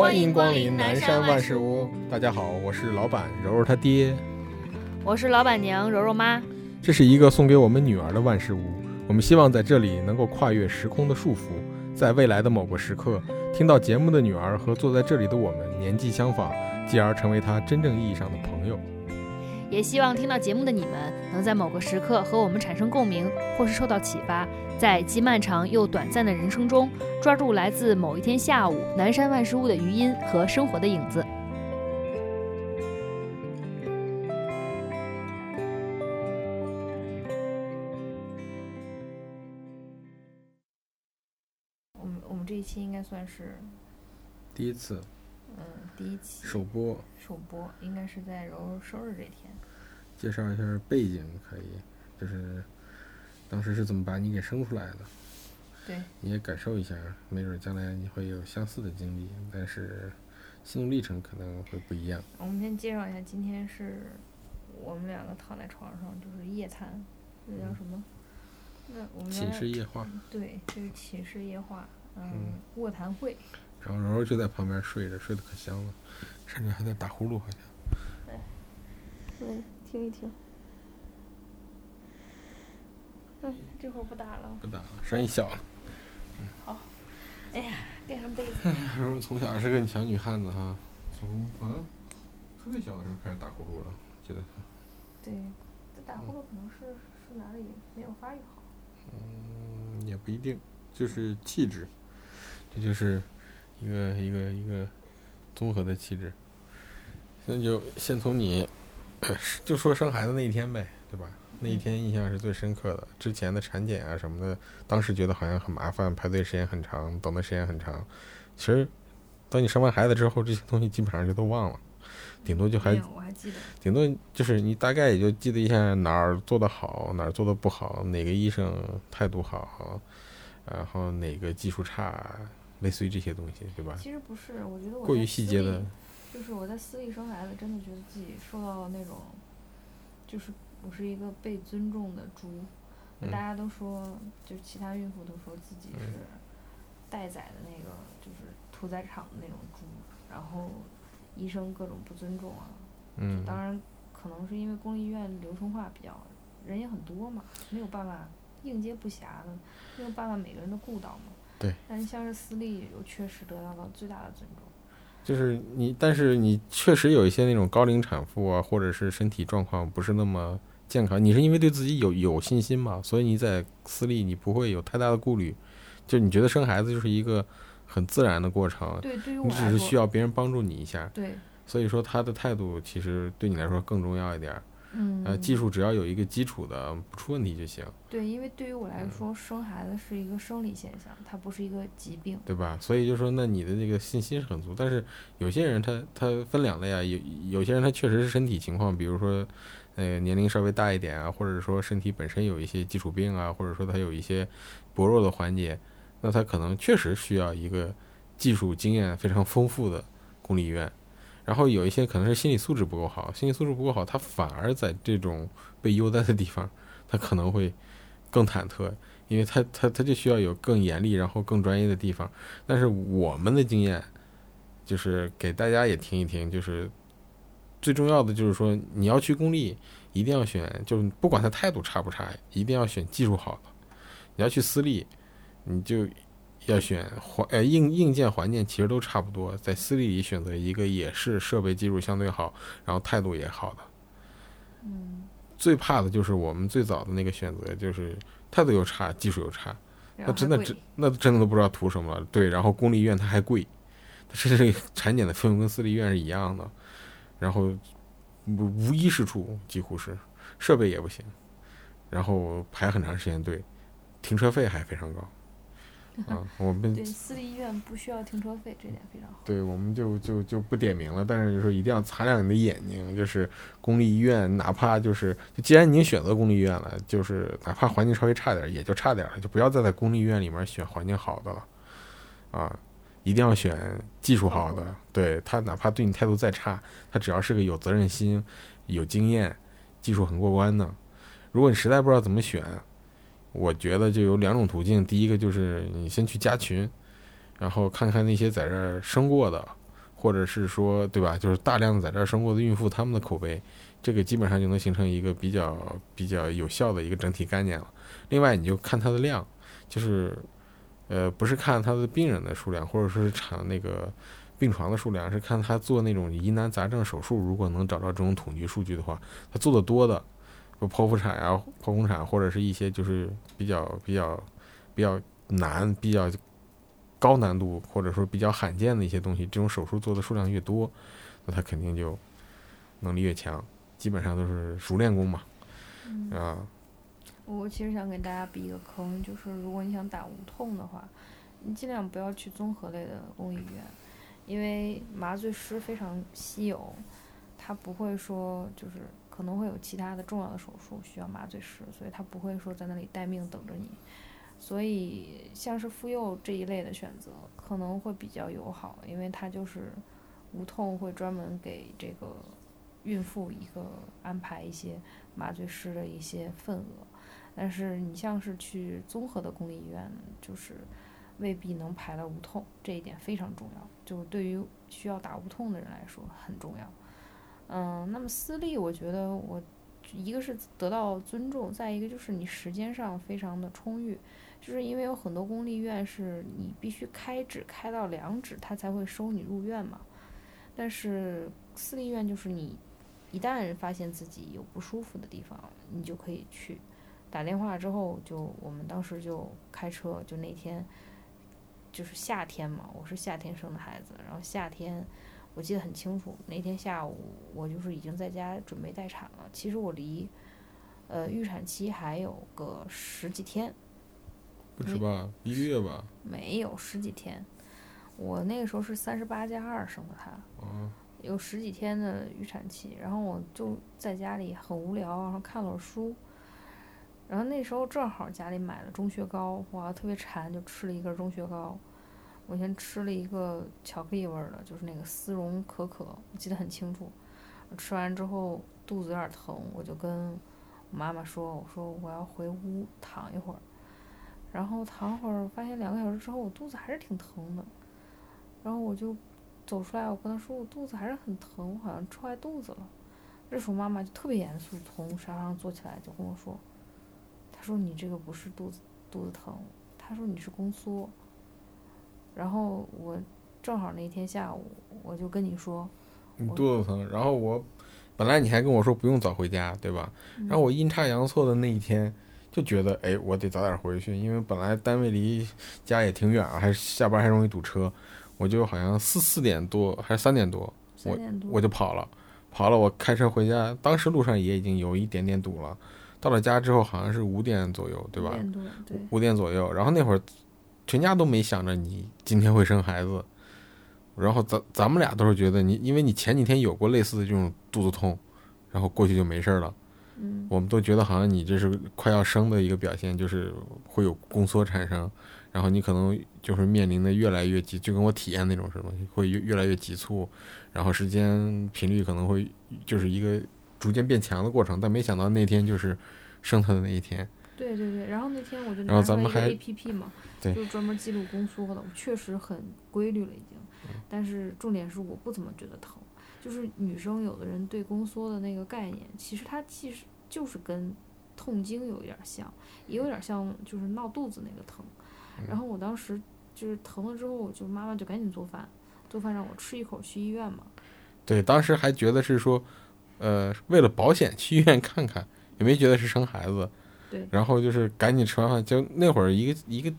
欢迎光临南山万事屋。大家好，我是老板柔柔他爹，我是老板娘柔柔妈。这是一个送给我们女儿的万事屋。我们希望在这里能够跨越时空的束缚，在未来的某个时刻，听到节目的女儿和坐在这里的我们年纪相仿，继而成为她真正意义上的朋友。也希望听到节目的你们，能在某个时刻和我们产生共鸣，或是受到启发，在既漫长又短暂的人生中，抓住来自某一天下午南山万事屋的余音和生活的影子。我们我们这一期应该算是，第一次嗯，第一期首播，首播，应该是在柔柔生日这天。介绍一下背景可以，就是当时是怎么把你给生出来的，对，你也感受一下，没准将来你会有相似的经历，但是心路历程可能会不一样。我们先介绍一下，今天是我们两个躺在床上，就是夜谈，那叫什么？那我们寝室夜话，对，就是寝室夜话，嗯嗯，卧谈会。然后柔柔就在旁边睡着，睡得可香了，甚至还在打呼噜，好像。嗯，听一听。嗯，这会儿不打了。不打了，声音小了。好哎呀，垫上被子。柔柔从小是个小女汉子哈，从啊特别小的时候开始打呼噜了，记得。对，这打呼噜可能是是哪里没有发育好。嗯，也不一定，就是气质，这就是一个一个一个综合的气质。那就先从你，就说生孩子那一天呗，对吧？那一天印象是最深刻的。之前的产检啊什么的，当时觉得好像很麻烦，排队时间很长，等的时间很长。其实，等你生完孩子之后，这些东西基本上就都忘了，顶多就还，我还记得。顶多就是你大概也就记得一下哪儿做的好，哪儿做的不好，哪个医生态度好，然后哪个技术差，类似于这些东西，对吧？其实不是，我觉得我过于细节的，就是我在私立生孩子，真的觉得自己受到了那种，就是我是一个被尊重的猪。嗯大家都说，就是其他孕妇都说自己是嗯待宰的那个，就是屠宰场的那种猪，然后医生各种不尊重啊。嗯，当然，可能是因为公立医院流程化比较，人也很多嘛，没有办法应接不暇的，没有办法每个人都顾到嘛。对。但是像是私立，又确实得到了最大的尊重。就是你，但是你确实有一些那种高龄产妇啊，或者是身体状况不是那么健康，你是因为对自己有有信心嘛，所以你在私立你不会有太大的顾虑，就你觉得生孩子就是一个很自然的过程，对，对于我你只，是需要别人帮助你一下，对，所以说他的态度其实对你来说更重要一点儿。嗯，呃，技术只要有一个基础的，不出问题就行，对，因为对于我来嗯说，生孩子是一个生理现象，它不是一个疾病。对吧？所以就说，那你的这个信心是很足。但是有些人他他分两类啊，有有些人他确实是身体情况，比如说，呃，年龄稍微大一点啊，或者说身体本身有一些基础病啊，或者说他有一些薄弱的环节，那他可能确实需要一个技术经验非常丰富的公立医院。然后有一些可能是心理素质不够好，心理素质不够好，他反而在这种被优待的地方，他可能会更忐忑，因为他他他就需要有更严厉，然后更专业的地方。但是我们的经验就是给大家也听一听，就是最重要的就是说，你要去公立，一定要选，就是不管他态度差不差，一定要选技术好的。你要去私立，你就要选环呃硬硬件环境其实都差不多，在私立里选择一个也是设备技术相对好，然后态度也好的。嗯，最怕的就是我们最早的那个选择，就是态度又差，技术又差。那真的真那真的都不知道图什么了。对，然后公立医院它还贵，它甚至产检的费用跟私立医院是一样的，然后无无一是处，几乎是设备也不行，然后排很长时间队，停车费还非常高。啊，我们对私立医院不需要停车费，这点非常好。对，我们就就就不点名了，但是就是一定要擦亮你的眼睛，就是公立医院，哪怕就是，既然你选择公立医院了，就是哪怕环境稍微差点儿，也就差点儿了，就不要再在公立医院里面选环境好的了，啊，一定要选技术好的，对他哪怕对你态度再差，他只要是个有责任心、有经验、技术很过关的，如果你实在不知道怎么选，我觉得就有两种途径，第一个就是你先去加群。然后看看那些在这儿生过的，或者是说对吧，就是大量的在这儿生过的孕妇他们的口碑，这个基本上就能形成一个比较比较有效的一个整体概念了。另外，你就看它的量，就是呃不是看他的病人的数量，或者说是产那个病床的数量，是看他做那种疑难杂症手术，如果能找到这种统计数据的话，他做的多的。就剖腹产呀、剖宫产，或者是一些就是比较比较比较难、比较高难度，或者说比较罕见的一些东西，这种手术做的数量越多，那他肯定就能力越强。基本上都是熟练工嘛。啊。我其实想给大家避一个坑，就是如果你想打无痛的话，你尽量不要去综合类的公立医院，因为麻醉师非常稀有，他不会说就是。可能会有其他的重要的手术需要麻醉师，所以他不会说在那里待命等着你。所以像是妇幼这一类的选择可能会比较友好，因为它就是无痛会专门给这个孕妇一个安排一些麻醉师的一些份额。但是你像是去综合的公立医院，就是未必能排到无痛，这一点非常重要，就对于需要打无痛的人来说很重要。嗯，那么私立，我觉得我一个是得到尊重，再一个就是你时间上非常的充裕，就是因为有很多公立医院是你必须开指开到两指，他才会收你入院嘛。但是私立医院就是你一旦发现自己有不舒服的地方，你就可以去打电话之后，就我们当时就开车，就那天就是夏天嘛，我是夏天生的孩子，然后夏天。我记得很清楚，那天下午我就是已经在家准备待产了。其实我离，呃，预产期还有个十几天，不止吧，一个月吧？没有十几天，我那个时候是三十八加二生的他，有十几天的预产期。然后我就在家里很无聊，然后看了书，然后那时候正好家里买了中雪糕，哇，特别馋，就吃了一根中雪糕。我先吃了一个巧克力味儿的，就是那个丝绒可可，我记得很清楚。吃完之后肚子有点疼，我就跟我妈妈说：“我说我要回屋躺一会儿。”然后躺会儿，发现两个小时之后我肚子还是挺疼的。然后我就走出来，我跟她说：“我肚子还是很疼，我好像吃坏肚子了。”这时候妈妈就特别严肃，从沙发上坐起来就跟我说：“她说你这个不是肚子肚子疼，他说你是宫缩。”然后我正好那天下午，我就跟你说，你肚子疼。然后我本来你还跟我说不用早回家，对吧？然后我阴差阳错的那一天就觉得，哎，我得早点回去，因为本来单位离家也挺远啊，还下班还容易堵车。我就好像四四点多还是三点多，我我就跑了，跑了。我开车回家，当时路上也已经有一点点堵了。到了家之后好像是五点左右，对吧？五点多，对。五点左右，然后那会儿。全家都没想着你今天会生孩子，然后咱咱们俩都是觉得你，因为你前几天有过类似的这种肚子痛，然后过去就没事了。嗯，我们都觉得好像你这是快要生的一个表现，就是会有宫缩产生，然后你可能就是面临的越来越急，就跟我体验那种什么，会越越来越急促，然后时间频率可能会就是一个逐渐变强的过程。但没想到那天就是生他的那一天。对对对，然后那天我就拿出来一个 A P P 嘛。就专门记录宫缩的，我确实很规律了已经，但是重点是我不怎么觉得疼。就是女生有的人对宫缩的那个概念，其实它其实就是跟痛经有一点像，也有点像就是闹肚子那个疼。然后我当时就是疼了之后，就妈妈就赶紧做饭，做饭让我吃一口去医院嘛。对，当时还觉得是说，呃，为了保险去医院看看，也没觉得是生孩子。对。然后就是赶紧吃完饭，就那会儿一个一个。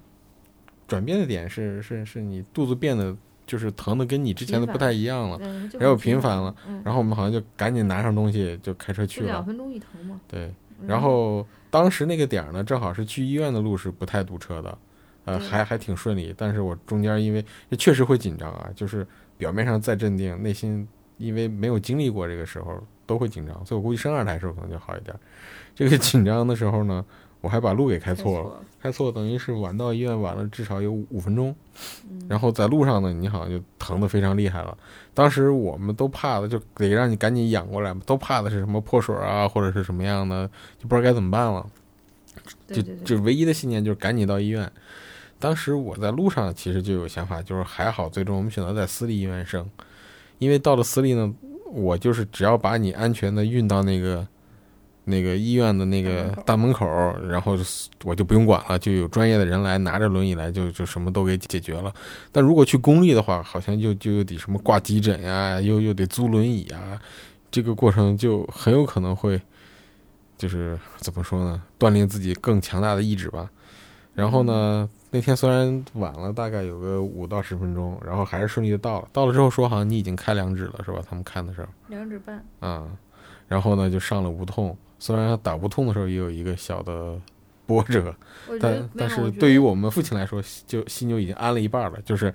转变的点是是是你肚子变得就是疼的跟你之前的不太一样了，然后频繁了，然后我们好像就赶紧拿上东西就开车去了。两分钟一疼嘛。对，然后当时那个点儿呢，正好是去医院的路是不太堵车的，呃，还还挺顺利。但是我中间因为确实会紧张啊，就是表面上再镇定，内心因为没有经历过这个时候都会紧张，所以我估计生二胎时候可能就好一点。这个紧张的时候呢。我还把路给开错了，开错等于是晚到医院晚了至少有五分钟，然后在路上呢，你好像就疼得非常厉害了。当时我们都怕的，就得让你赶紧养过来嘛，都怕的是什么破水啊，或者是什么样的，就不知道该怎么办了。就就唯一的信念就是赶紧到医院。当时我在路上其实就有想法，就是还好，最终我们选择在私立医院生，因为到了私立呢，我就是只要把你安全的运到那个那个医院的那个大门口，然后我就不用管了，就有专业的人来拿着轮椅来，就就什么都给解决了。但如果去公立的话，好像就就又得什么挂急诊呀，又又得租轮椅啊，这个过程就很有可能会，就是怎么说呢，锻炼自己更强大的意志吧。然后呢，那天虽然晚了大概有个五到十分钟，然后还是顺利的到了。到了之后说好像你已经开两指了，是吧？他们看的时候，两指半。啊，然后呢就上了无痛。虽然打无痛的时候也有一个小的波折，但但是对于我们父亲来说，就心就已经安了一半了。就是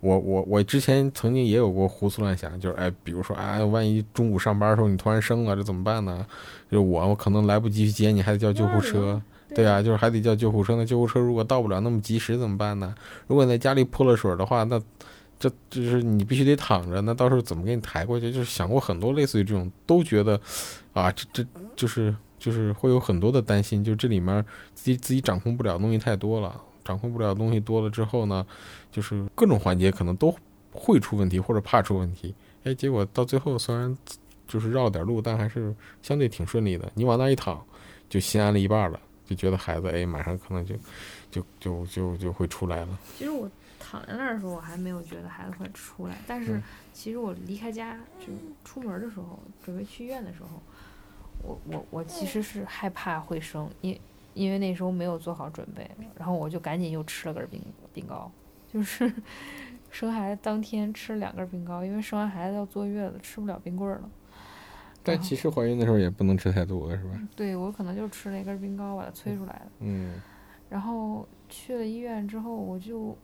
我我我之前曾经也有过胡思乱想，就是哎，比如说哎，万一中午上班的时候你突然生了，这怎么办呢？就我我可能来不及去接你，还得叫救护车。对啊，就是还得叫救护车。那救护车如果到不了那么及时怎么办呢？如果你在家里泼了水的话，那这就是你必须得躺着。那到时候怎么给你抬过去？就是想过很多类似于这种，都觉得啊，这这。就是就是会有很多的担心，就这里面自己自己掌控不了东西太多了，掌控不了东西多了之后呢，就是各种环节可能都会出问题或者怕出问题。哎，结果到最后虽然就是绕了点路，但还是相对挺顺利的。你往那一躺，就心安了一半了，就觉得孩子哎马上可能就就就就就会出来了。其实我躺在那儿的时候，我还没有觉得孩子会出来，但是其实我离开家就出门的时候，准备去医院的时候。我我我其实是害怕会生，因因为那时候没有做好准备，然后我就赶紧又吃了根冰冰糕，就是 生孩子当天吃了两根冰糕，因为生完孩子要坐月子，吃不了冰棍了。但其实怀孕的时候也不能吃太多，是吧？对，我可能就吃了一根冰糕把它催出来的。嗯。然后去了医院之后，我就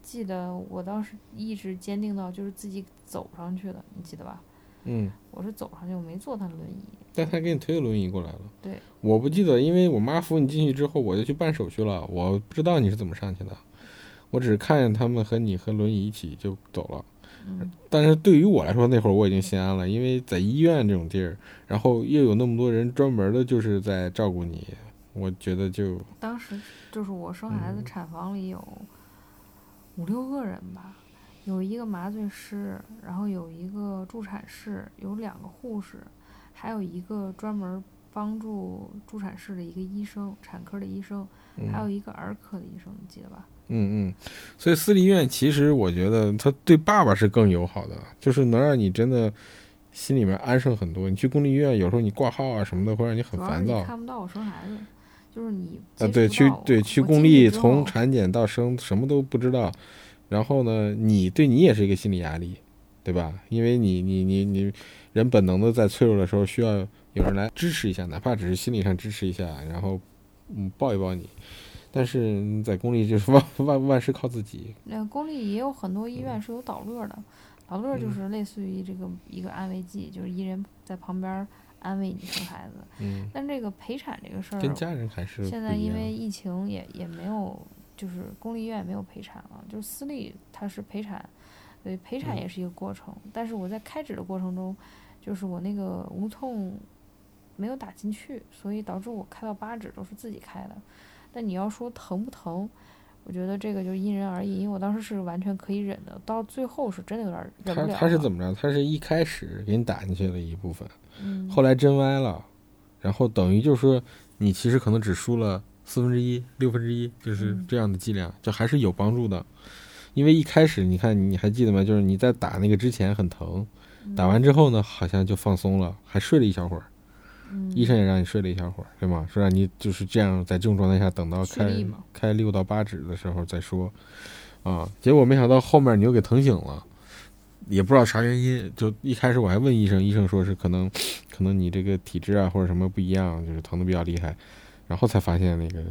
记得我当时意志坚定到就是自己走上去的，你记得吧？嗯。我是走上去，我没坐他的轮椅。但他给你推个轮椅过来了。对，我不记得，因为我妈扶你进去之后，我就去办手续了。我不知道你是怎么上去的，我只是看见他们和你和轮椅一起就走了。嗯。但是对于我来说，那会儿我已经心安了，因为在医院这种地儿，然后又有那么多人专门的就是在照顾你，我觉得就。当时就是我生孩子，产房里有五六个人吧，有一个麻醉师，然后有一个助产士，有两个护士。还有一个专门帮助助产士的一个医生，产科的医生，还有一个儿科的医生，你记得吧？嗯嗯，所以私立医院其实我觉得他对爸爸是更友好的，就是能让你真的心里面安生很多。你去公立医院，有时候你挂号啊什么的，会让你很烦躁。看不到我生孩子，就是你啊，对，去对去公立，从产检到生什么都不知道，然后呢，你对你也是一个心理压力，对吧？因为你你你你。人本能的在脆弱的时候需要有人来支持一下，哪怕只是心理上支持一下，然后嗯抱一抱你。但是在公立就是万万万事靠自己。那公立也有很多医院是有导乐的，导乐就是类似于这个一个安慰剂，就是一人在旁边安慰你生孩子。嗯。但这个陪产这个事儿，跟家人还是现在因为疫情也也没有，就是公立医院也没有陪产了，就是私立它是陪产，所以陪产也是一个过程。但是我在开指的过程中。就是我那个无痛没有打进去，所以导致我开到八指都是自己开的。但你要说疼不疼，我觉得这个就因人而异。因为我当时是完全可以忍的，到最后是真的有点忍不了。他他是怎么着？他是一开始给你打进去了一部分，嗯，后来针歪了，然后等于就是说你其实可能只输了四分之一、六分之一，就是这样的剂量，就还是有帮助的。因为一开始你看你还记得吗？就是你在打那个之前很疼。打完之后呢，好像就放松了，还睡了一小会儿。医生也让你睡了一小会儿，对吗？说让你就是这样，在这种状态下等到开开六到八指的时候再说。啊，结果没想到后面你又给疼醒了，也不知道啥原因。就一开始我还问医生，医生说是可能可能你这个体质啊或者什么不一样，就是疼的比较厉害。然后才发现那个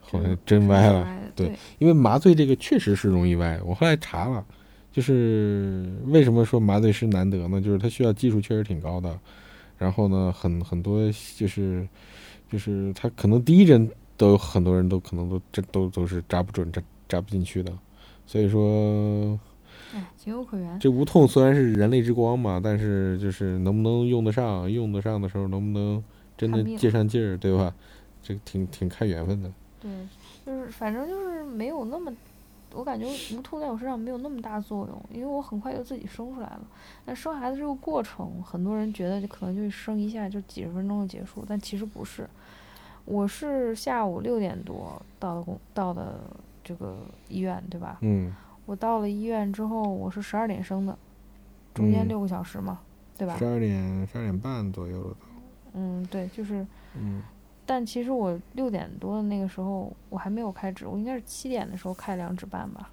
好像真歪了。对，因为麻醉这个确实是容易歪。我后来查了。就是为什么说麻醉师难得呢？就是他需要技术确实挺高的，然后呢，很很多就是就是他可能第一针都有很多人都可能都这都都是扎不准、扎扎不进去的，所以说，哎，情有可原。这无痛虽然是人类之光嘛，但是就是能不能用得上，用得上的时候能不能真的借上劲儿，对吧？这个挺挺看缘分的。对，就是反正就是没有那么。我感觉无痛在我身上没有那么大作用，因为我很快就自己生出来了。但生孩子这个过程，很多人觉得就可能就生一下就几十分钟就结束，但其实不是。我是下午六点多到的公到的这个医院，对吧？嗯我到了医院之后，我是十二点生的，中间嗯六个小时嘛，对吧十？二点十二点半左右了都。嗯，对，就是。嗯但其实我六点多的那个时候，我还没有开指，我应该是七点的时候开两指半吧，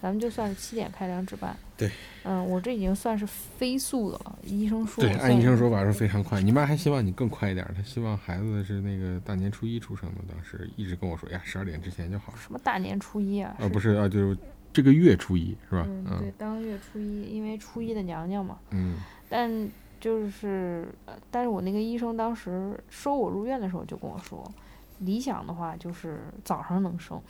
咱们就算是七点开两指半。对。嗯，我这已经算是飞速的了。医生说对，按医生说法是非常快。你妈还希望你更快一点儿，她希望孩子是那个大年初一出生的，当时一直跟我说呀，十二点之前就好了。什么大年初一啊？啊，不是啊，就是这个月初一是吧？嗯，对，当月初一，因为初一的娘娘嘛。嗯但就是，呃但是我那个医生当时收我入院的时候就跟我说，理想的话就是早上能生，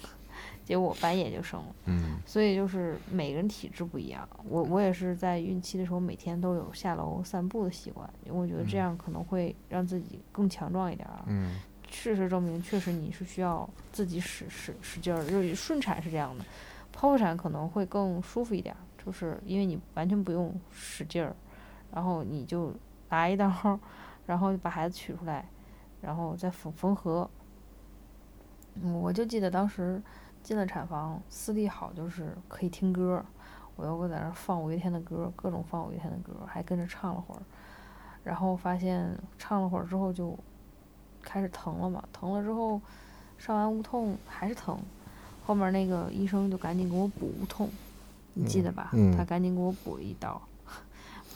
结果半夜就生了。嗯所以就是每个人体质不一样，我我也是在孕期的时候每天都有下楼散步的习惯，因为我觉得这样可能会让自己更强壮一点。嗯事实证明，确实你是需要自己使使使劲儿，就是顺产是这样的，剖腹产可能会更舒服一点儿，就是因为你完全不用使劲儿，然后你就拿一刀，然后把孩子取出来，然后再缝缝合。嗯，我就记得当时进了产房，私立好就是可以听歌儿，我又在那儿放五月天的歌儿，各种放五月天的歌儿，还跟着唱了会儿，然后发现唱了会儿之后就开始疼了嘛，疼了之后上完无痛还是疼，后面那个医生就赶紧给我补无痛，你记得吧？嗯他赶紧给我补了一刀，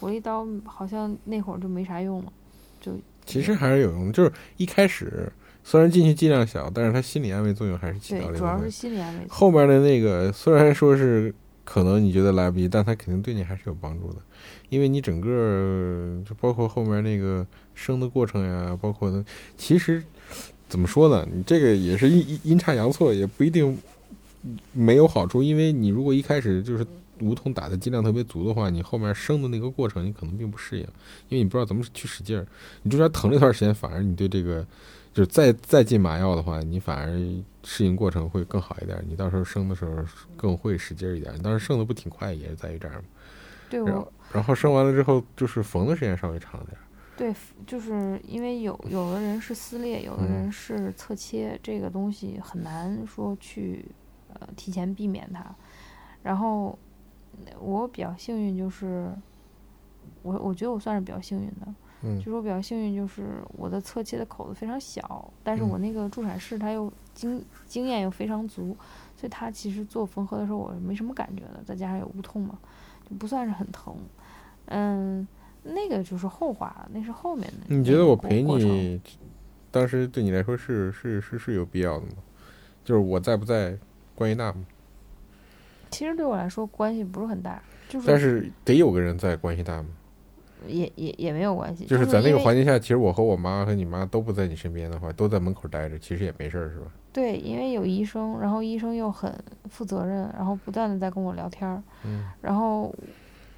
补了一刀好像那会儿就没啥用了，就其实还是有用，就是一开始虽然进去剂量小，但是它心理安慰作用还是起到了对，主要是。心理安慰。后面的那个虽然说是可能你觉得来不及，但它肯定对你还是有帮助的，因为你整个就包括后面那个生的过程呀，包括呢，其实怎么说呢，你这个也是阴阴阴差阳错，也不一定没有好处，因为你如果一开始就是无痛打的剂量特别足的话，你后面生的那个过程你可能并不适应，因为你不知道怎么去使劲儿，你中间疼了一段时间，反而你对这个就是再 再进麻药的话，你反而适应过程会更好一点，你到时候生的时候更会使劲儿一点。当时生的不挺快，也是在于这儿嘛。对我然后生完了之后，就是缝的时间稍微长点儿。对，就是因为有有的人是撕裂，有的嗯人是侧切，这个东西很难说去呃提前避免它。然后呃我比较幸运，就是我我觉得我算是比较幸运的，嗯就是我比较幸运，就是我的侧切的口子非常小，但是嗯我那个助产士他又经经验又非常足，所以他其实做缝合的时候我是没什么感觉的，再加上有无痛嘛，就不算是很疼。嗯，那个就是后话，那是后面的。你觉得我陪你，当时对你来说是是是是有必要的吗？就是我在不在关于那吗？其实对我来说关系不是很大，就是但是得有个人在关系大吗？也也也没有关系，就是在那个环境下，其实我和我妈和你妈都不在你身边的话，都在门口待着，其实也没事儿，是吧？对，因为有医生，然后医生又很负责任，然后不断的在跟我聊天儿，嗯然后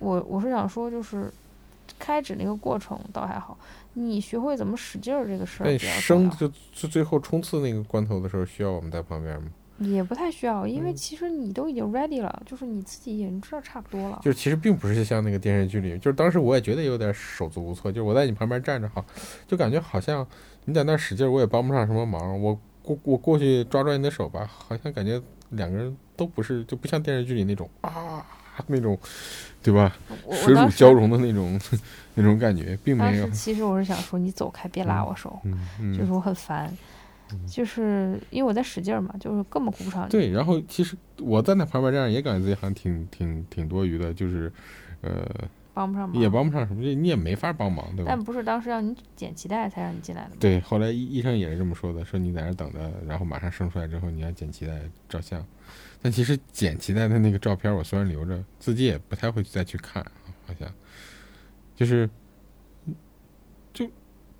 我我是想说，就是开指那个过程倒还好，你学会怎么使劲儿这个事儿生，就就最后冲刺那个关头的时候，需要我们在旁边吗？也不太需要，因为嗯其实你都已经 ready 了，就是你自己已经知道差不多了。就其实并不是像那个电视剧里，就是当时我也觉得有点手足无措，就是我在你旁边站着哈，就感觉好像你在那儿使劲儿，我也帮不上什么忙。我过我过去抓抓你的手吧，好像感觉两个人都不是，就不像电视剧里那种啊那种，对吧？水乳交融的那种 那种感觉，并没有。其实我是想说，你走开，别拉嗯我手，嗯嗯，就是我很烦，就是因为我在使劲儿嘛，就是根本顾不上你。对。然后其实我在那旁边这样也感觉自己好像挺挺挺多余的，就是呃帮不上忙，也帮不上什么，你也没法帮忙，对吧？但不是当时让你剪脐带才让你进来的吗？对，后来医医生也是这么说的，说你在那等着，然后马上生出来之后你要剪脐带照相。但其实剪脐带的那个照片我虽然留着，自己也不太会再去看，好像就是就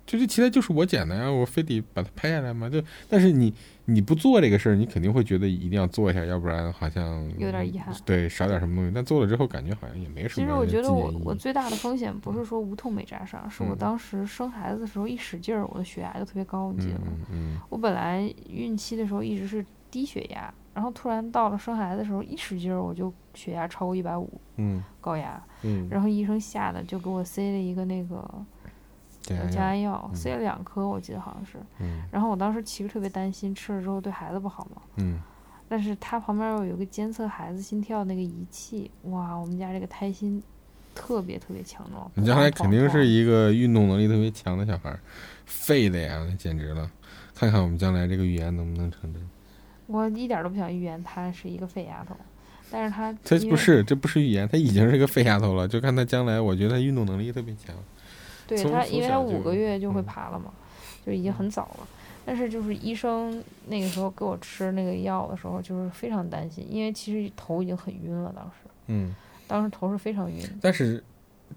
就这脐带就是我剪的呀，我非得把它拍下来吗？就但是你你不做这个事儿，你肯定会觉得一定要做一下，要不然好像有点遗憾对，少点什么东西。但做了之后感觉好像也没什么其实我觉得我我最大的风险不是说无痛没扎上，是我嗯当时生孩子的时候一使劲儿，我的血压就特别高，你记得吗？嗯嗯我本来孕期的时候一直是低血压，然后突然到了生孩子的时候，一使劲儿我就血压超过一百五，嗯高压，嗯，然后医生吓得就给我塞了一个那个对呃降压药，嗯塞了两颗，我记得好像是。嗯然后我当时其实特别担心，吃了之后对孩子不好嘛。嗯但是它旁边有一个监测孩子心跳那个仪器，哇，我们家这个胎心特别特别强壮。你将来肯定是一一个运动能力特别强的小孩儿，废的呀，那简直了！看看我们将来这个预言能不能成真。我一点都不想预言他是一个废丫头，但是他他不是，这不是预言，他已经是个废丫头了。就看他将来，我觉得他运动能力特别强。对他因为他五个月就会嗯爬了嘛，就已经很早了。但是就是医生那个时候给我吃那个药的时候，就是非常担心，因为其实头已经很晕了，当时嗯，当时头是非常晕。但是，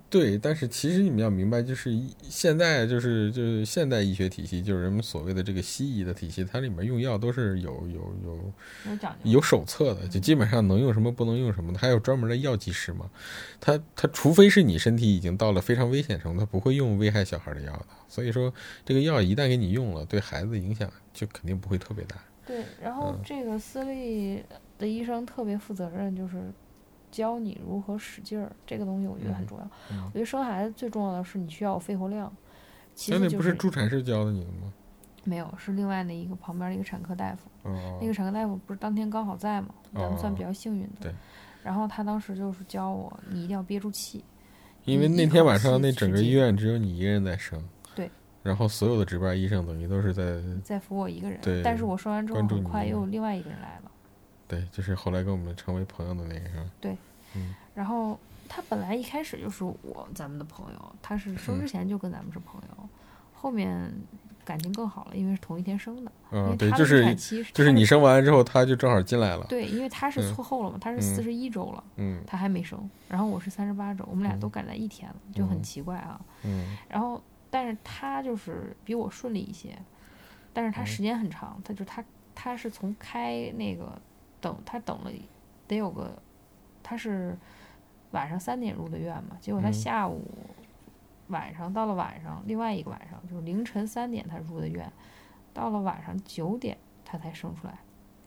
对，但是其实你们要明白，就是现在就是就是现代医学体系，就是人们所谓的这个西医的体系，它里面用药都是有有有有。有手册的，就基本上能用什么不能用什么的，还有专门的药剂师嘛。他他除非是你身体已经到了非常危险程度，他不会用危害小孩的药的。所以说，这个药一旦给你用了，对孩子影响就肯定不会特别大。对，然后嗯这个私立的医生特别负责任，就是教你如何使劲儿，这个东西我觉得很嗯重要。嗯我觉得生孩子最重要的是你需要有肺活量，其那那不是助产士教的你的吗？没有，是另外的一个旁边的一个产科大夫。哦，那个产科大夫不是当天刚好在嘛，咱们算哦比较幸运的。对。然后他当时就是教我，你一定要憋住气。因为那天晚上那整个医院只有你一个人在生，对，然后所有的值班医生等于都是在在扶我一个人，对但是我生完之后很快又有另外一个人来了。对，就是后来跟我们成为朋友的那个是吧？对然后他本来一开始就是我咱们的朋友，他是生嗯之前就跟咱们是朋友，后面感情更好了，因为是同一天生的。因嗯，对，就是就是你生完之后，他就正好进来了。对，因为他是嗯错后了嘛，他是嗯四十一周了，嗯他还没生，然后我是三十八周，我们俩都嗯赶在一天了，就很嗯奇怪啊。嗯然后，但是他就是比我顺利一些，但是他嗯时间很长，他就他他是从开那个等他等了得有个，他是晚上三点入的院嘛，结果他嗯下午晚上到了晚上另外一个晚上就是凌晨三点他入的院，到了晚上九点他才生出来。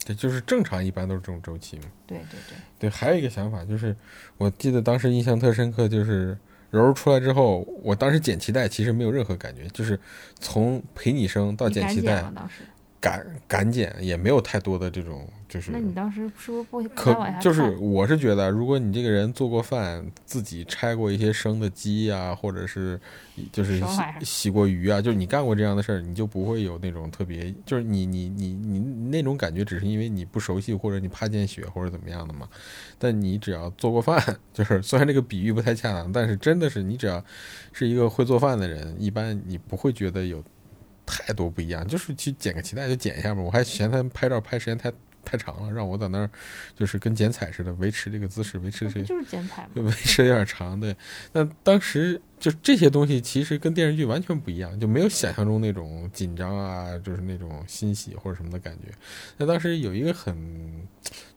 对，就是正常一般都是这种周期嘛。对对对，对，还有一个想法就是，我记得当时印象特深刻，就是柔柔出来之后，我当时剪脐带其实没有任何感觉，就是从陪你生到剪脐带？敢敢剪，也没有太多的这种就是那你当时是不是不不可就是我是觉得，如果你这个人做过饭，自己拆过一些生的鸡啊，或者是就是洗过鱼啊，就是你干过这样的事儿，你就不会有那种特别，就是你你你你你那种感觉，只是因为你不熟悉或者你怕见血或者怎么样的嘛。但你只要做过饭，就是虽然这个比喻不太恰当，但是真的是你只要是一个会做饭的人，一般你不会觉得有太多不一样，就是去剪个脐带就剪一下嘛。我还嫌他拍照拍时间太太长了，让我在那儿就是跟剪彩似的维持这个姿势，维持这就是剪彩嘛？维持有点长。对，那当时就这些东西其实跟电视剧完全不一样，就没有想象中那种紧张啊，就是那种欣喜或者什么的感觉。那当时有一个很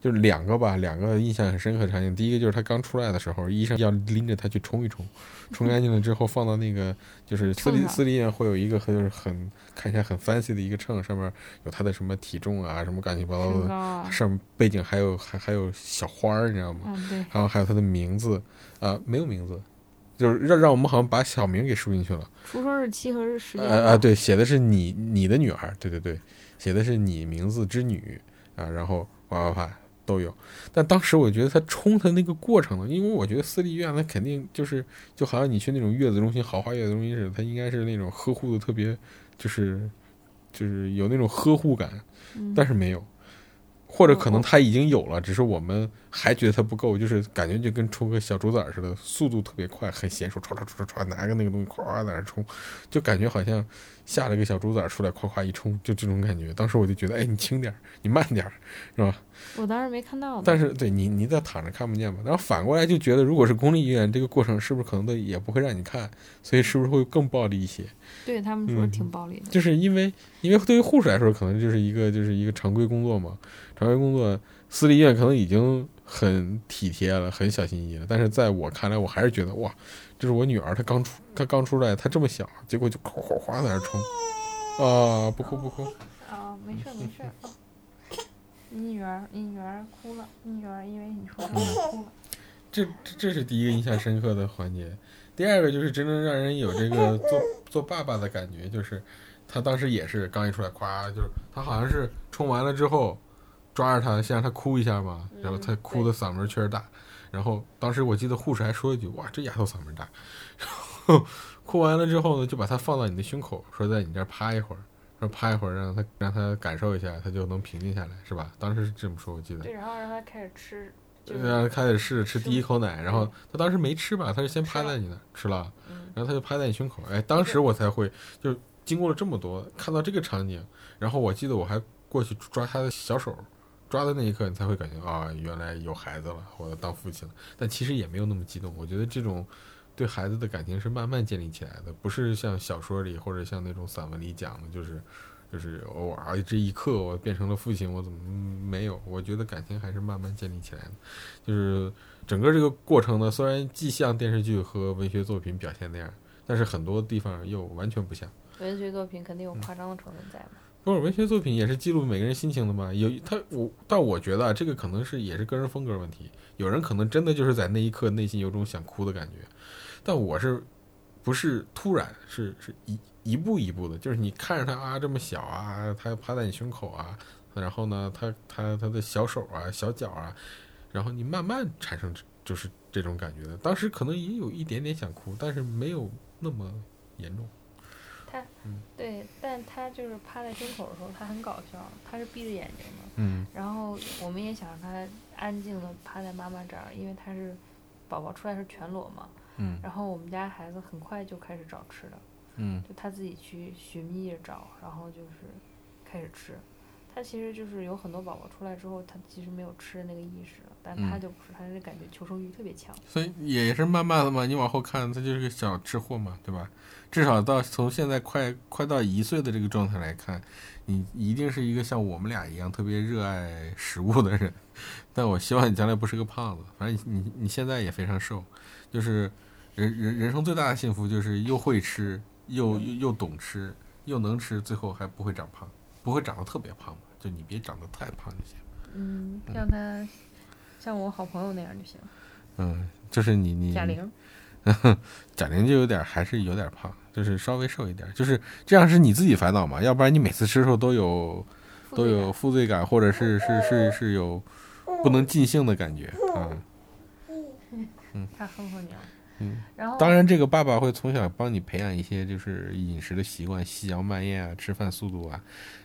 就是两个吧，两个印象很深刻的场景。第一个就是他刚出来的时候，医生要拎着他去冲一冲，冲干净了之后放到那个就是私立私立医院会有一个很就是很看起来很 fancy 的一个秤，上面有他的什么体重啊，什么乱七八糟的，上背景还有还还有小花儿，你知道吗？然后还有他的名字，啊、没有名字，就是让让我们好像把小名给输进去了。出生日期和日时间呃啊，对，写的是你你的女儿，对对对，写的是你名字之女啊，然后哇哇哇都有。但当时我觉得他冲他那个过程呢，因为我觉得私立医院他肯定就是就好像你去那种月子中心、豪华月子中心似的，他应该是那种呵护的特别，就是就是有那种呵护感，嗯但是没有。或者可能我他已经有了，只是我们还觉得他不够，就是感觉就跟冲个小竹子似的，速度特别快，很娴熟，唰唰唰唰唰，拿个那个东西咵在那冲，就感觉好像下了个小竹子出来，咵咵一冲，就这种感觉。当时我就觉得，哎，你轻点儿，你慢点儿，是吧？我当时没看到，但是对你你在躺着看不见嘛，然后反过来就觉得，如果是公立医院，这个过程是不是可能都也不会让你看，所以是不是会更暴力一些？对他们说嗯挺暴力的，就是因为因为对于护士来说，可能就是一个就是一个常规工作嘛，常规工作，私立医院可能已经很体贴了，很小心翼翼了。但是在我看来，我还是觉得哇，这是我女儿，她刚出她刚出来，她这么小，结果就哗哗哗在那儿冲，啊，不哭不哭，啊，没事没事，啊你女儿，你女儿哭了，你女儿因为你说 她哭了。这这这是第一个印象深刻的环节。第二个就是真正让人有这个做做爸爸的感觉，就是他当时也是刚一出来，咵，就是他好像是冲完了之后，抓着他先让他哭一下嘛，然后他哭的嗓门确实大。然后当时我记得护士还说一句：“哇，这丫头嗓门大。”然后哭完了之后呢，就把他放到你的胸口，说在你这儿趴一会儿，说趴一会儿，让他让他感受一下，他就能平静下来，是吧？当时是这么说，我记得。对，然后让他开始吃。就让他开始试着吃第一口奶，然后他当时没吃吧，他是先趴在你那吃了，然后他就趴在你胸口，哎，当时我才会，就经过了这么多，看到这个场景，然后我记得我还过去抓他的小手，抓的那一刻，你才会感觉啊，原来有孩子了，我要当父亲了。但其实也没有那么激动，我觉得这种对孩子的感情是慢慢建立起来的，不是像小说里或者像那种散文里讲的，就是。就是偶尔这一刻我变成了父亲，我怎么没有？我觉得感情还是慢慢建立起来的。就是整个这个过程呢，虽然既像电视剧和文学作品表现那样，但是很多地方又完全不像。文学作品肯定有夸张的成分在嘛？不是，文学作品也是记录每个人心情的嘛。有他我，但我觉得这个可能是也是个人风格问题。有人可能真的就是在那一刻内心有种想哭的感觉，但我是不是突然？是是一。一步一步的，就是你看着他啊，这么小啊，他趴在你胸口啊，然后呢，他他他的小手啊、小脚啊，然后你慢慢产生就是这种感觉的。当时可能也有一点点想哭，但是没有那么严重。他，嗯，对，但他就是趴在胸口的时候，他很搞笑，他是闭着眼睛的，嗯，然后我们也想让他安静的趴在妈妈这儿，因为他是宝宝出来是全裸嘛，嗯，然后我们家孩子很快就开始找吃的。嗯，就他自己去寻觅着找，然后就是开始吃。他其实就是有很多宝宝出来之后，他其实没有吃的那个意识，但他就不是，他就感觉求生欲特别强。所以也是慢慢的嘛，你往后看，他就是个小吃货嘛，对吧？至少到从现在快快到一岁的这个状态来看，你一定是一个像我们俩一样特别热爱食物的人。但我希望你将来不是个胖子，反正你你你现在也非常瘦，就是人人人生最大的幸福就是又会吃。又又又懂吃，又能吃，最后还不会长胖，不会长得特别胖嘛？就你别长得太胖就行。嗯，让他，像我好朋友那样就行。嗯，就是你你。贾玲。贾玲就有点还是有点胖，就是稍微瘦一点，就是这样是你自己烦恼嘛？要不然你每次吃的时候都有都有负罪感，或者是是是是有不能尽兴的感觉啊。嗯。他哼哼娘。嗯，然后当然，这个爸爸会从小帮你培养一些就是饮食的习惯，细嚼慢咽啊，吃饭速度啊，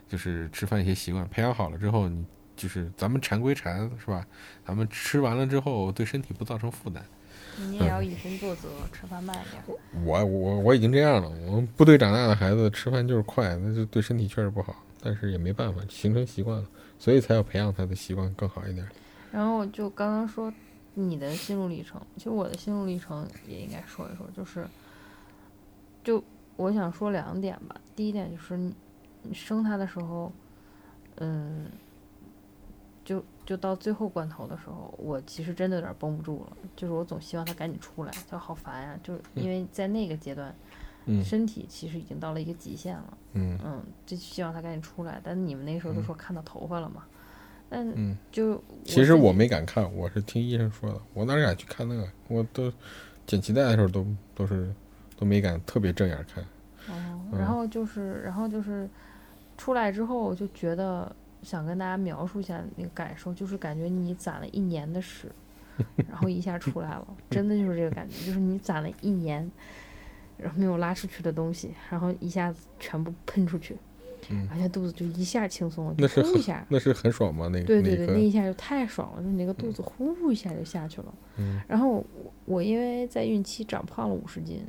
就是吃饭一些习惯，培养好了之后，你就是咱们馋归馋，是吧？咱们吃完了之后，对身体不造成负担。你也要以身作则，吃饭慢一点。我我我已经这样了，我们部队长大的孩子吃饭就是快，那就对身体确实不好，但是也没办法，形成习惯了，所以才要培养他的习惯更好一点。然后就刚刚说。你的心路历程，其实我的心路历程也应该说一说，就是，就我想说两点吧。第一点就是你生他的时候，嗯，就就到最后关头的时候，我其实真的有点绷不住了，就是我总希望他赶紧出来，就好烦呀，就是因为在那个阶段，身体其实已经到了一个极限了，嗯嗯，就希望他赶紧出来。但你们那时候都说看到头发了嘛。嗯，就其实我没敢看，我是听医生说的，我哪敢去看那个？我都剪脐带的时候都都是都没敢特别正眼看。哦，然后就是，然后就是出来之后，就觉得想跟大家描述一下那个感受，就是感觉你攒了一年的屎，然后一下出来了，真的就是这个感觉，就是你攒了一年，然后没有拉出去的东西，然后一下子全部喷出去。而且肚子就一下轻松了，那是呼一下，那是很爽吗？那个对对对，那一下就太爽了，就那个肚子呼一下就下去了。嗯，然后我我因为在孕期长胖了五十斤，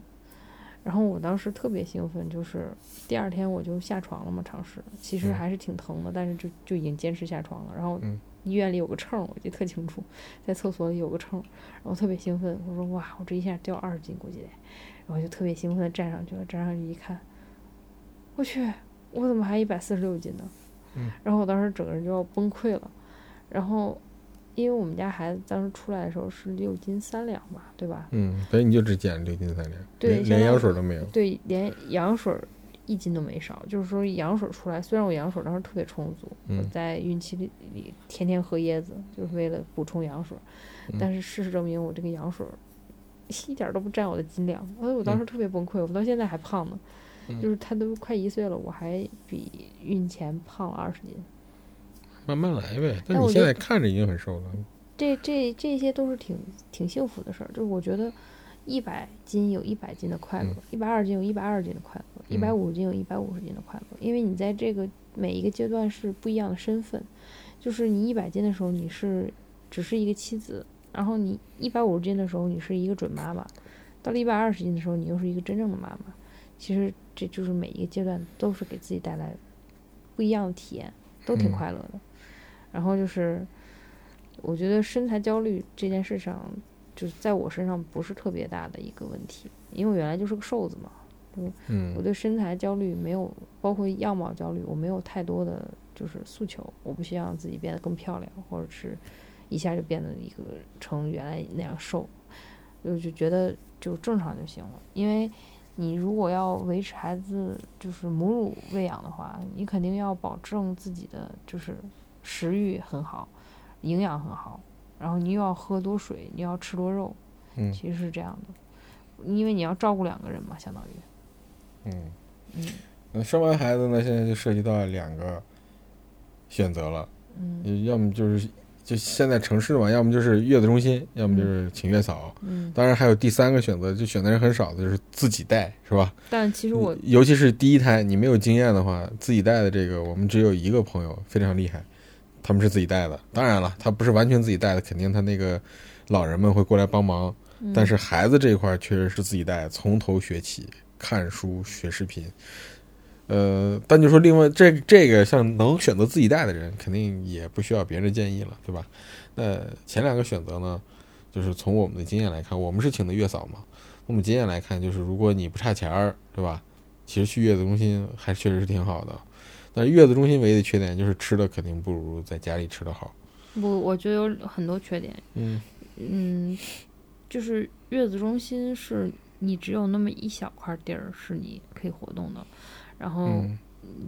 然后我当时特别兴奋，就是第二天我就下床了嘛，尝试，其实还是挺疼的，但是就就已经坚持下床了。然后医院里有个秤，我记得特清楚，在厕所里有个秤，然后特别兴奋，我说哇，我这一下掉二十斤估计得，然后就特别兴奋的站上去了，站上去一看，我去。我怎么还一百四十六斤呢？嗯，然后我当时整个人就要崩溃了。然后，因为我们家孩子当时出来的时候是六斤三两吧，对吧？嗯，所以你就只减了六斤三两，对，连羊水都没有。对，连羊水、一斤都没少。就是说羊水出来，虽然我羊水当时特别充足，我嗯在孕期里里天天喝椰子，就是为了补充羊水，嗯但是事实证明我这个羊水一点儿都不占我的斤两，所以我当嗯时特别崩溃，我到现在还胖呢。嗯就是他都快一岁了，我还比孕前胖了二十斤。慢慢来呗。但你现在看着已经很瘦了，这这这些都是挺挺幸福的事儿。就是我觉得，一百斤有一百斤的快乐嗯，一百二十斤有一百二十斤的快乐，一百嗯五十斤有一百五十斤的快乐。因为你在这个每一个阶段是不一样的身份。就是你一百斤的时候，你是只是一个妻子；然后你一百五十斤的时候，你是一个准妈妈；到了一百二十斤的时候，你又是一个真正的妈妈。其实这就是每一个阶段都是给自己带来不一样的体验，都挺嗯快乐的。然后就是，我觉得身材焦虑这件事上，就是在我身上不是特别大的一个问题，因为我原来就是个瘦子嘛。嗯我嗯对身材焦虑没有，包括样貌焦虑，我没有太多的就是诉求，我不希望自己变得更漂亮，或者是一下就变得一个成原来那样瘦，我就觉得就正常就行了。因为你如果要维持孩子就是母乳喂养的话，你肯定要保证自己的就是食欲很好，营养很好，然后你又要喝多水，你要吃多肉，嗯其实是这样的，因为你要照顾两个人嘛，相当于，嗯。嗯那生完孩子呢，现在就涉及到两个选择了，嗯要么就是就现在城市嘛，要么就是月子中心，要么就是请月嫂。嗯。当然还有第三个选择，就选的人很少的，就是自己带，是吧？但其实我尤其是第一胎，你没有经验的话，自己带的这个，我们只有一个朋友非常厉害，他们是自己带的。当然了，他不是完全自己带的，肯定他那个老人们会过来帮忙，嗯但是孩子这一块确实是自己带，从头学起，看书学视频。呃，但就说另外这这个像能选择自己带的人，肯定也不需要别人的建议了，对吧？那前两个选择呢，就是从我们的经验来看，我们是请的月嫂嘛。那么经验来看，就是如果你不差钱儿，对吧？其实去月子中心还确实是挺好的。但是月子中心唯一的缺点就是吃的肯定不如在家里吃的好。不，我觉得有很多缺点。嗯嗯，就是月子中心是你只有那么一小块地儿是你可以活动的，然后、嗯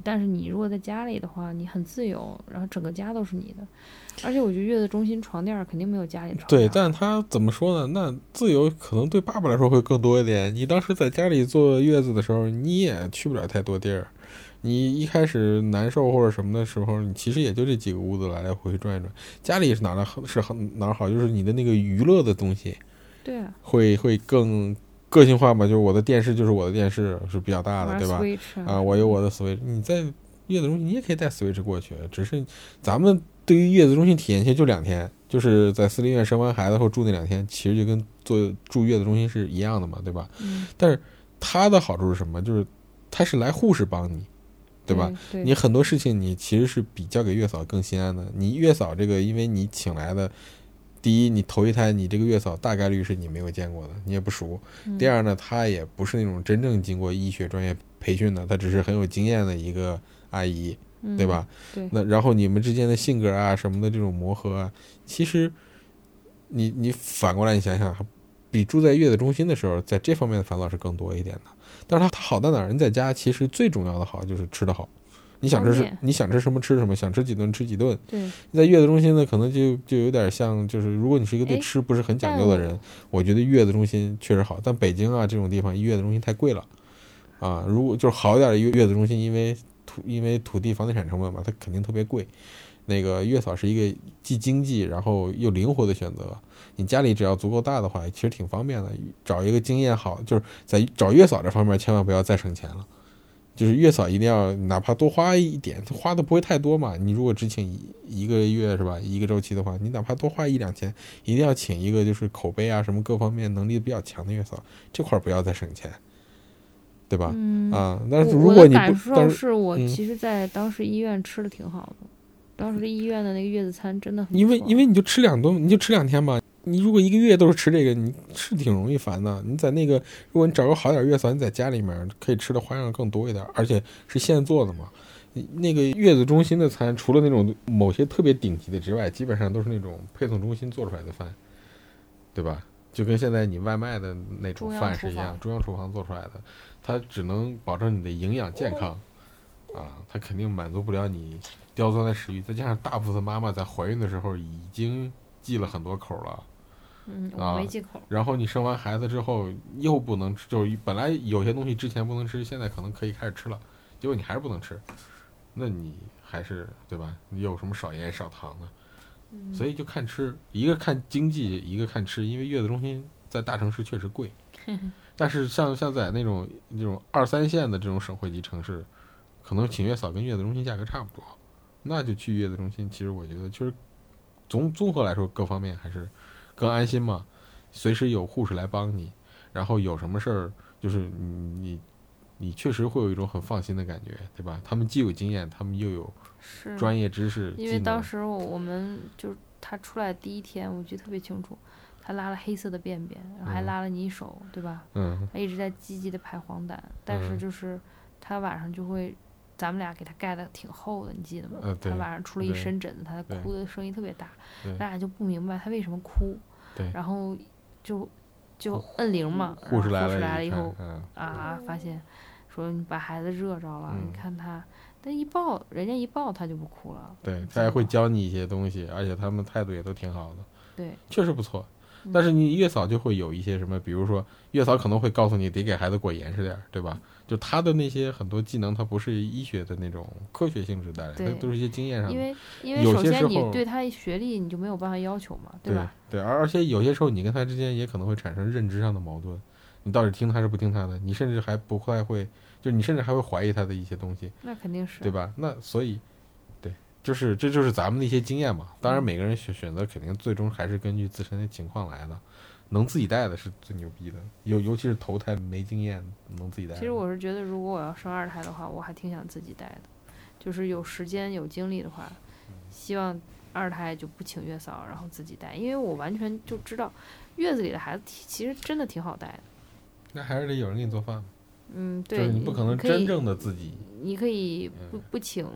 但是你如果在家里的话，你很自由，然后整个家都是你的。而且我觉得月子中心床垫儿肯定没有家里床垫对，儿但他怎么说呢？那自由可能对爸爸来说会更多一点。你当时在家里坐月子的时候，你也去不了太多地儿。你一开始难受或者什么的时候，你其实也就这几个屋子来来回回转一转。家里是哪儿好是好哪儿好，就是你的那个娱乐的东西对啊，会会更个性化嘛。就是我的电视就是我的电视是比较大的，对吧？啊，我有我的 Switch，你在月子中心你也可以带 Switch 过去，只是咱们对于月子中心体验其实就两天，就是在私立医院生完孩子后住那两天，其实就跟做住月子中心是一样的嘛，对吧？嗯，它的好处是什么？就是它是来护士帮你，对吧？？对，你很多事情你其实是比交给月嫂更心安的。你月嫂这个，因为你请来的，第一，你头一胎你这个月嫂大概率是你没有见过的，你也不熟。嗯第二呢，她也不是那种真正经过医学专业培训的，她只是很有经验的一个阿姨，嗯对吧？对那然后你们之间的性格啊什么的这种磨合啊，其实你你反过来你想想，比住在月子中心的时候，在这方面的烦恼是更多一点的。但是它它好在哪儿？你在家其实最重要的好就是吃得好。你想吃什你想吃什么吃什么，想吃几顿吃几顿。对，在月子中心呢，可能就就有点像，就是如果你是一个对哎吃不是很讲究的人，我觉得月子中心确实好。但北京啊这种地方，月子中心太贵了啊。如果就是好一点的月月子中心，因为土因为土地房地产成本嘛，它肯定特别贵。那个月嫂是一个既经济然后又灵活的选择。你家里只要足够大的话，其实挺方便的。找一个经验好，就是在找月嫂这方面，千万不要再省钱了。就是月嫂一定要哪怕多花一点，花的不会太多嘛。你如果只请一一个月是吧，一个周期的话，你哪怕多花一两千，一定要请一个就是口碑啊什么各方面能力比较强的月嫂，这块儿不要再省钱，对吧？嗯啊，但是如果你感不，但是受是我嗯其实，在当时医院吃的挺好的，当时医院的那个月子餐真的很因为因为你就吃两顿，你就吃两天吧。你如果一个月都是吃这个，你是挺容易烦的。你在那个，如果你找个好点月嫂，你在家里面可以吃的花样更多一点，而且是现做的嘛。那个月子中心的餐，除了那种某些特别顶级的之外，基本上都是那种配送中心做出来的饭，对吧？就跟现在你外卖的那种饭是一样，中央厨房做出来的，它只能保证你的营养健康，啊，它肯定满足不了你刁钻的食欲。再加上大部分妈妈在怀孕的时候已经忌了很多口了，嗯，啊我没忌口。然后你生完孩子之后又不能吃，就是本来有些东西之前不能吃，现在可能可以开始吃了，结果你还是不能吃，那你还是对吧？你有什么少盐少糖的？嗯所以就看吃，一个看经济，一个看吃，因为月子中心在大城市确实贵，但是像像在那种那种二三线的这种省会级城市，可能请月嫂跟月子中心价格差不多，那就去月子中心。其实我觉得，其实综综合来说，各方面还是更安心嘛，随时有护士来帮你，然后有什么事儿，就是你你你确实会有一种很放心的感觉，对吧？他们既有经验，他们又有专业知识，因为当时我我们就是他出来第一天，我记得特别清楚，他拉了黑色的便便，然后还嗯拉了你手，对吧？嗯他一直在积极的排黄疸，但是嗯就是他晚上就会，咱们俩给他盖的挺厚的，你记得吗？呃他晚上出了一身疹子，他哭的声音特别大，咱俩就不明白他为什么哭，对然后就就摁铃嘛，护士来了以后嗯啊，发现说你把孩子热着了，嗯你看他，但一抱人家一抱他就不哭了，对，他还会教你一些东西，而且他们态度也都挺好的，对，确实不错。嗯但是你月嫂就会有一些什么，比如说月嫂可能会告诉你得给孩子裹严实点儿，对吧？就他的那些很多技能，它不是医学的那种科学性质带来的，都是一些经验上的。因为因为首先你对他学历你就没有办法要求嘛，对吧？对，而而且有些时候你跟他之间也可能会产生认知上的矛盾，你到底听他是不听他的？你甚至还不太会，就你甚至还会怀疑他的一些东西。那肯定是对吧？那所以，对，就是这就是咱们的一些经验嘛。当然，嗯每个人选选择肯定最终还是根据自身的情况来的。能自己带的是最牛逼的，尤尤其是头胎没经验能自己带。其实我是觉得，如果我要生二胎的话，我还挺想自己带的，就是有时间有精力的话，希望二胎就不请月嫂，然后自己带，因为我完全就知道，月子里的孩子其其实真的挺好带的。那还是得有人给你做饭嘛，嗯，对，就是你不可能真正的自己。你可以不嗯不请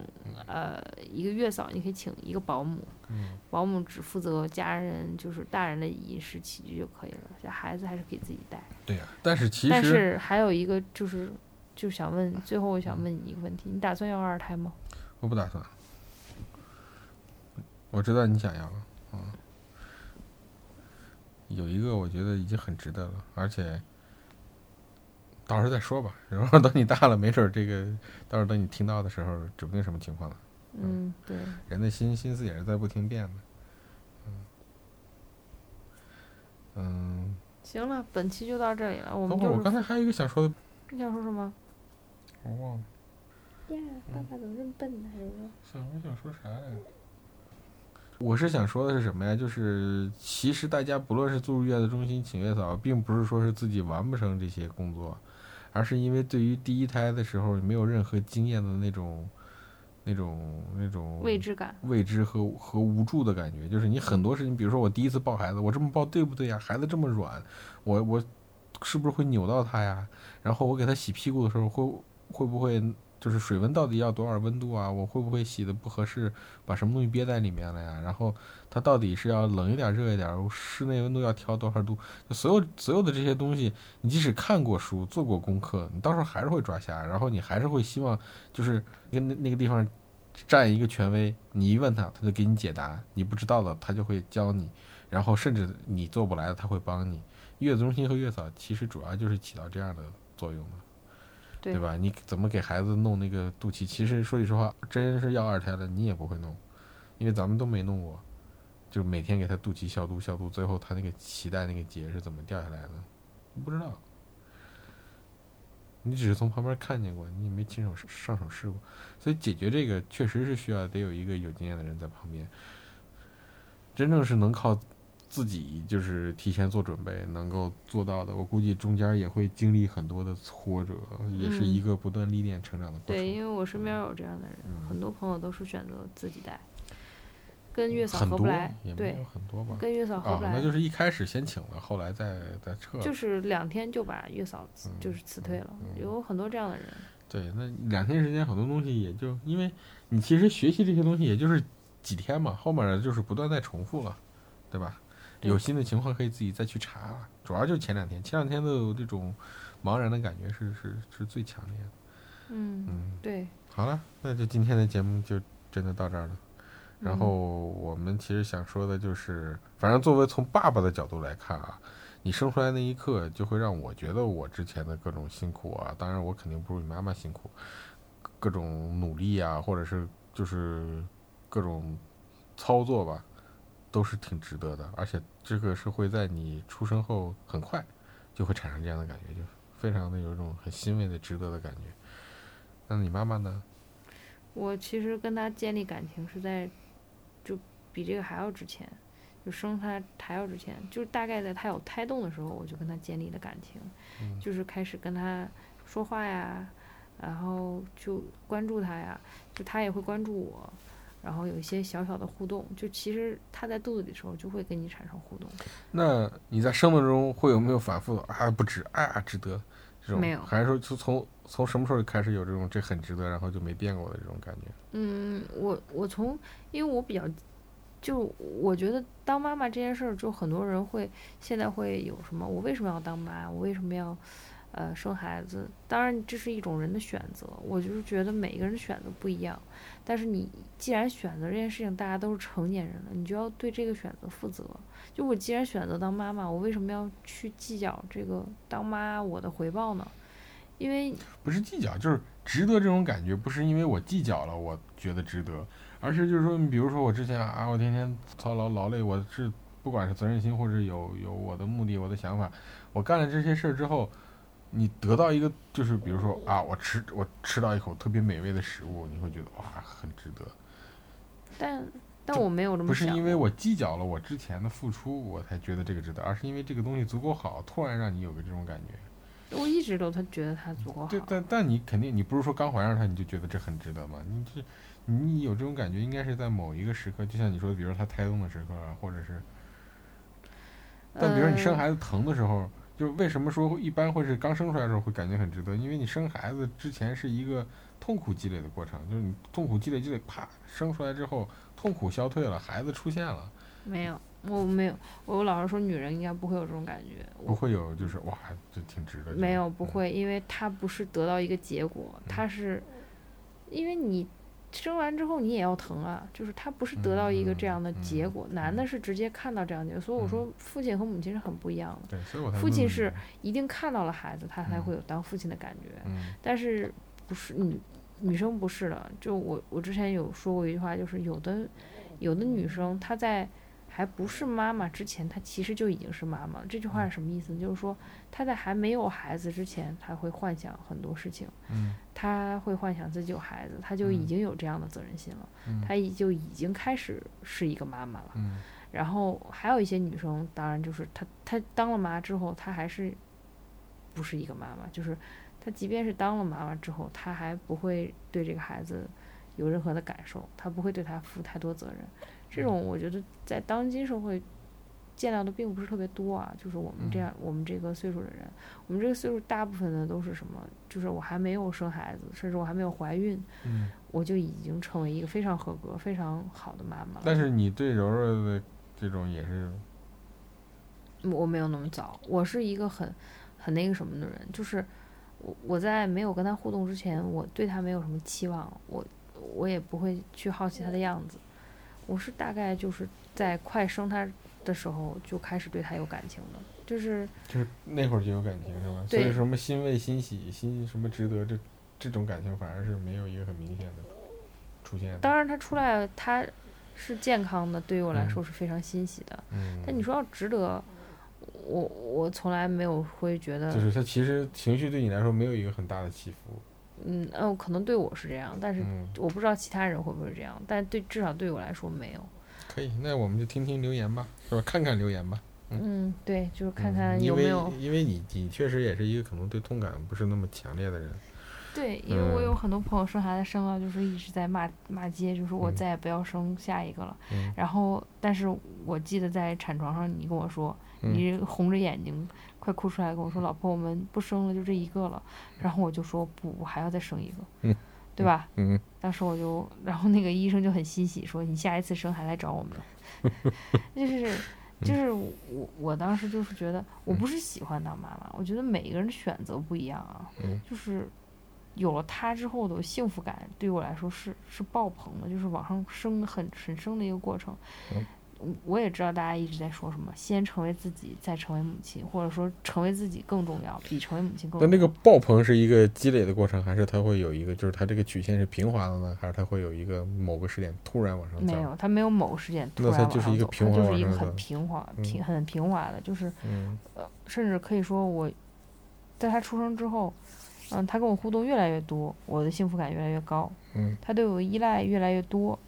呃一个月嫂，你可以请一个保姆，嗯，保姆只负责家人就是大人的饮食起居就可以了，这孩子还是可以自己带。对呀、但是其但实是还有一个就是，就想问，最后我想问你一个问题：你打算要二胎吗？我不打算。我知道你想要，嗯，有一个我觉得已经很值得了，而且到时候再说吧。然后等你大了，没准儿这个到时候等你听到的时候，指不定什么情况了。嗯，对，人的心心思也是在不停变的。嗯，嗯，行了，本期就到这里了。我等会儿我们就是刚才还有一个想说的，你想说什么？我忘了，呀，爸爸怎么这么笨呢？还是说？想我想说啥来着？我是想说的是什么呀？就是其实大家不论是住入月子中心请月嫂，并不是说是自己完不成这些工作，而是因为对于第一胎的时候没有任何经验的那种、那种、那种未知感。未知和和无助的感觉，就是你很多事情，比如说我第一次抱孩子，我这么抱对不对呀？孩子这么软，我我是不是会扭到他呀？然后我给他洗屁股的时候，会会不会就是水温到底要多少温度啊？我会不会洗的不合适，把什么东西憋在里面了呀？然后它到底是要冷一点、热一点？室内温度要调多少度？所有所有的这些东西，你即使看过书、做过功课，你到时候还是会抓瞎，然后你还是会希望就是跟那那个地方站一个权威，你一问他，他就给你解答；你不知道的，他就会教你，然后甚至你做不来的，他会帮你。月子中心和月嫂其实主要就是起到这样的作用的，对吧？你怎么给孩子弄那个肚脐？其实说句实话，真是要二胎了，你也不会弄，因为咱们都没弄过，就每天给他肚脐消毒消毒，最后他那个脐带那个结是怎么掉下来的，不知道。你只是从旁边看见过，你也没亲手上手试过，所以解决这个确实是需要得有一个有经验的人在旁边。真正是能靠自己就是提前做准备能够做到的，我估计中间也会经历很多的挫折，也是一个不断历练成长的过程。对，因为我身边有这样的人，嗯很多朋友都是选择自己带，跟月嫂合不来对有，很多吧。跟月嫂合啊不，来，那就是一开始先请了，后来再再撤。就是两天就把月嫂就是辞退了，嗯有很多这样的人。对，那两天时间很多东西也就因为你其实学习这些东西也就是几天嘛，后面的就是不断在重复了，对吧？对有新的情况可以自己再去查。主要就是前两天，前两天都有这种茫然的感觉，是是是最强烈的。嗯，嗯，对，好了，那就今天的节目就真的到这儿了。然嗯后我们其实想说的就是，反正作为从爸爸的角度来看啊，你生出来那一刻，就会让我觉得我之前的各种辛苦啊，当然我肯定不如你妈妈辛苦，各种努力啊，或者是就是各种操作吧，都是挺值得的。而且这个是会在你出生后很快就会产生这样的感觉，就非常的有一种很欣慰的、值得的感觉。那你妈妈呢？我其实跟她建立感情是在，就比这个还要之前，就生她还要之前，就是大概在她有胎动的时候，我就跟她建立了感情，嗯就是开始跟她说话呀，然后就关注她呀，就她也会关注我，然后有一些小小的互动，就其实他在肚子里的时候就会跟你产生互动。那你在生活中会有没有反复的啊不值啊值得这种？没有还是说就从从什么时候开始有这种这很值得，然后就没变过的这种感觉？嗯，我我从，因为我比较，就我觉得当妈妈这件事儿，就很多人会现在会有什么，我为什么要当妈？我为什么要呃生孩子？当然这是一种人的选择，我就是觉得每个人的选择不一样。但是你既然选择这件事情，大家都是成年人了，你就要对这个选择负责。就我既然选择当妈妈，我为什么要去计较这个当妈我的回报呢？因为不是计较，就是值得这种感觉，不是因为我计较了，我觉得值得，而是就是说，你比如说我之前啊，我天天操劳劳累，我是不管是责任心或者有有我的目的、我的想法，我干了这些事儿之后，你得到一个就是比如说啊，我吃我吃到一口特别美味的食物，你会觉得哇很值得。但但我没有这么想。不是因为我计较了我之前的付出，我才觉得这个值得，而是因为这个东西足够好，突然让你有个这种感觉。我一直都他觉得他足够好。对，但但你肯定，你不是说刚怀上他你就觉得这很值得吗？你这，你有这种感觉，应该是在某一个时刻，就像你说的，比如说他胎动的时刻啊，或者是，但比如说你生呃孩子疼的时候，就为什么说一般会是刚生出来的时候会感觉很值得？因为你生孩子之前是一个痛苦积累的过程，就是你痛苦积累积累，啪生出来之后，痛苦消退了，孩子出现了。没有，我没有，我老是说女人应该不会有这种感觉，不会有就是哇，这挺值得。没有不嗯会，因为她不是得到一个结果，她是，因为你生完之后你也要疼啊，就是他不是得到一个这样的结嗯果，男的是直接看到这样的结果，所以我说父亲和母亲是很不一样的，对，所以我才问你父亲是一定看到了孩子，他才嗯会有当父亲的感觉，嗯。但是不是女女生不是的，就我我之前有说过一句话，就是有的有的女生她在还不是妈妈之前，她其实就已经是妈妈了。这句话是什么意思呢？就是说她在还没有孩子之前，她会幻想很多事情，嗯她会幻想自己有孩子，她就已嗯经有这样的责任心了，嗯她已就已经开始是一个妈妈了。嗯然后还有一些女生，当然就是她她当了妈之后，她还是不是一个妈妈，就是她即便是当了妈妈之后，她还不会对这个孩子有任何的感受，她不会对他负太多责任。这种我觉得在当今社会见到的并不是特别多啊，就是我们这样、我们这个岁数的人，我们这个岁数大部分的都是什么？就是我还没有生孩子，甚至我还没有怀孕，嗯。我就已经成为一个非常合格、非常好的妈妈了。但是你对柔柔的这种也是，我没有那么早，我是一个很很那个什么的人，就是我我在没有跟他互动之前，我对他没有什么期望，我我也不会去好奇他的样子，我是大概就是在快生他的时候就开始对他有感情的，就是就是那会儿就有感情是吧？所以什么欣慰、欣喜、欣什么值得，这这种感情反而是没有一个很明显的出现的。当然他出来他是健康的，对于我来嗯说是非常欣喜的，嗯，但你说要值得，我我从来没有会觉得，就是他其实情绪对你来说没有一个很大的起伏。嗯嗯，可能对我是这样，但是嗯，我不知道其他人会不会这样，但对至少对我来说没有。可以，那我们就听听留言吧，是吧？看看留言吧。嗯，对，就是看嗯看因为有没有、因为你你确实也是一个可能对痛感不是那么强烈的人。对，因为我有嗯。很多朋友生孩子生了，就是一直在骂骂街，就是我嗯。再也不要生下一个了。嗯。然后，但是我记得在产床上，你跟我说，嗯。你红着眼睛快哭出来，跟我说：“老婆，我们不生了，就这一个了。”然后我就说：“不，我还要再生一个，嗯。对吧？”嗯。当时我就，然后那个医生就很欣喜，说：“你下一次生还来找我们。”就是就是我我当时就是觉得，我不是喜欢当妈妈，我觉得每一个人的选择不一样啊，嗯。就是有了他之后的幸福感，对于我来说是是爆棚的，就是往上升很很升的一个过程。嗯我我也知道大家一直在说什么，先成为自己，再成为母亲，或者说成为自己更重要，比成为母亲更重要。那那个爆棚是一个积累的过程，还是它会有一个，就是它这个曲线是平滑的呢，还是它会有一个某个时点突然往上涨？没有，它没有某个时点突然往它就是一个上走它平滑就是一个很平滑、嗯平很平滑的，就是嗯呃，甚至可以说我，在他出生之后，嗯，他跟我互动越来越多，我的幸福感越来越高，嗯他对我依赖越来越多，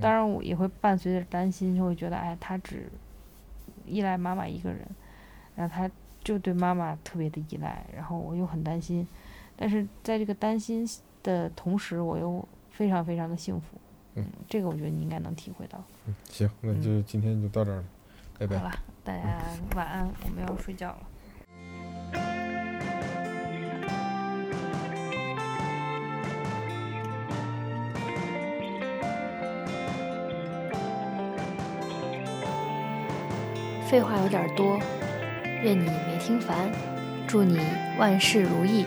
当然我也会伴随着担心，就会觉得，哎，他只依赖妈妈一个人，然后他就对妈妈特别的依赖，然后我又很担心，但是在这个担心的同时，我又非常非常的幸福，嗯，这个我觉得你应该能体会到。嗯行，那就今天就到这儿了，拜拜好。了，大家晚安，我们要睡觉了。废话有点多，愿你没听烦，祝你万事如意。